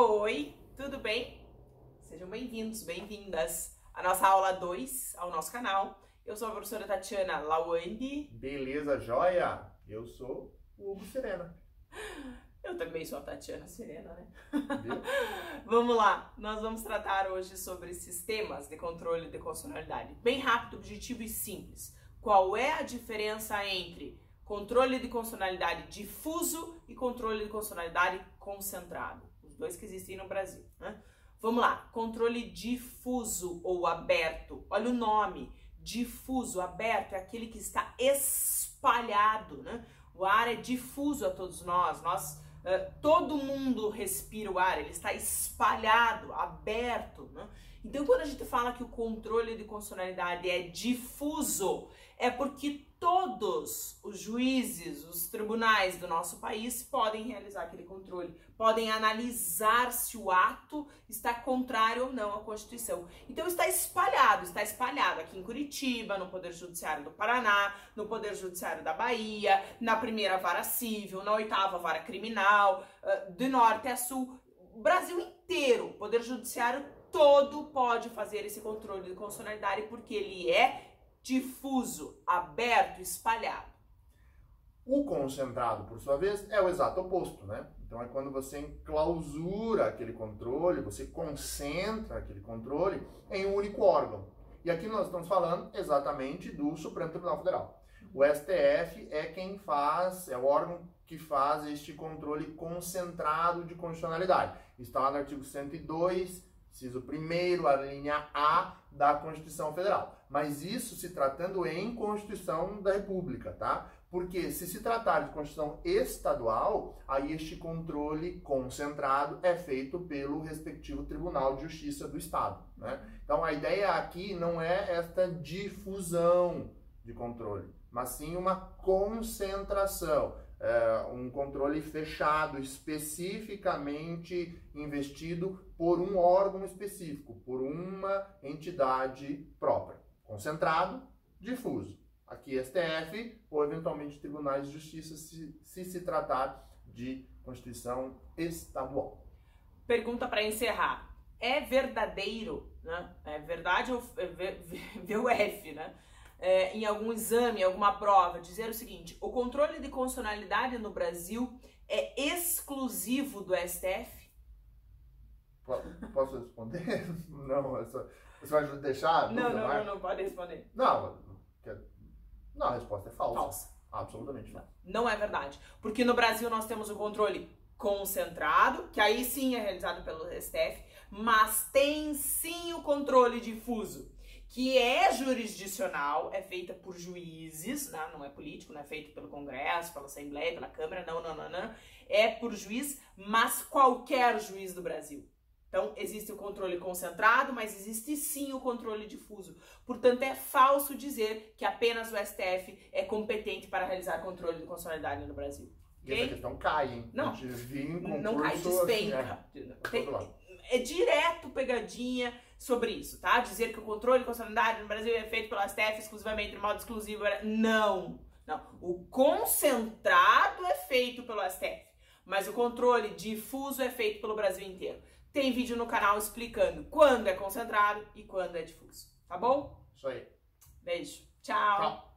Oi, tudo bem? Sejam bem-vindos, bem-vindas à nossa aula 2, ao nosso canal. Eu sou a professora Tatiana Lawandi. Beleza, joia? Eu sou o Hugo Serena. Eu também sou a Tatiana Serena, né? Vamos lá, nós vamos tratar hoje sobre sistemas de controle de constitucionalidade. Bem rápido, objetivo e simples. Qual é a diferença entre controle de constitucionalidade difuso e controle de constitucionalidade concentrado? Dois que existem no Brasil, né? Vamos lá, controle difuso ou aberto. Olha o nome, difuso, aberto, é aquele que está espalhado, né? O ar é difuso a todos nós, nós Uh, todo mundo respira o ar, ele está espalhado, aberto. Né? Então, quando a gente fala que o controle de constitucionalidade é difuso, é porque todos os juízes, os tribunais do nosso país podem realizar aquele controle, podem analisar se o ato está contrário ou não à Constituição. Então está espalhado, está espalhado aqui em Curitiba, no Poder Judiciário do Paraná, no Poder Judiciário da Bahia, na primeira vara civil, na oitava vara criminal, de norte a sul, Brasil inteiro, Poder Judiciário todo pode fazer esse controle de constitucionalidade porque ele é difuso, aberto, espalhado. O concentrado, por sua vez, é o exato oposto, né? Então é quando você enclausura aquele controle, você concentra aquele controle em um único órgão. E aqui nós estamos falando exatamente do Supremo Tribunal Federal. O STF é quem faz, é o órgão que faz este controle concentrado de constitucionalidade. Está lá no artigo 102, inciso 1 a linha A da Constituição Federal. Mas isso se tratando em Constituição da República, tá? Porque se se tratar de Constituição estadual, aí este controle concentrado é feito pelo respectivo Tribunal de Justiça do Estado, né? Então a ideia aqui não é esta difusão de controle, mas sim uma concentração é, um controle fechado, especificamente investido por um órgão específico, por uma entidade própria. Concentrado, difuso. Aqui STF ou eventualmente tribunais de justiça, se se, se tratar de Constituição estadual. Pergunta para encerrar. É verdadeiro, né? É verdade ou é VUF, né? É, em algum exame, alguma prova, dizer o seguinte: o controle de constitucionalidade no Brasil é exclusivo do STF? Posso responder? Não, você vai deixar? Não, não, não, não, pode responder. Não, não, a resposta é falsa. Falsa. Absolutamente falsa. Não é verdade. Porque no Brasil nós temos o controle concentrado, que aí sim é realizado pelo STF, mas tem sim o controle difuso que é jurisdicional, é feita por juízes, né? não é político, não é feito pelo Congresso, pela Assembleia, pela Câmara, não, não, não, não. É por juiz, mas qualquer juiz do Brasil. Então, existe o controle concentrado, mas existe sim o controle difuso. Portanto, é falso dizer que apenas o STF é competente para realizar controle de constitucionalidade no Brasil. E essa questão cai, hein? Não, não cai, despenca. Assim, é, é direto pegadinha sobre isso, tá? Dizer que o controle de constitucionalidade no Brasil é feito pelo STF exclusivamente de modo exclusivo, não. Não. O concentrado é feito pelo STF, mas o controle difuso é feito pelo Brasil inteiro. Tem vídeo no canal explicando quando é concentrado e quando é difuso, tá bom? Isso aí. Beijo. Tchau. Tchau.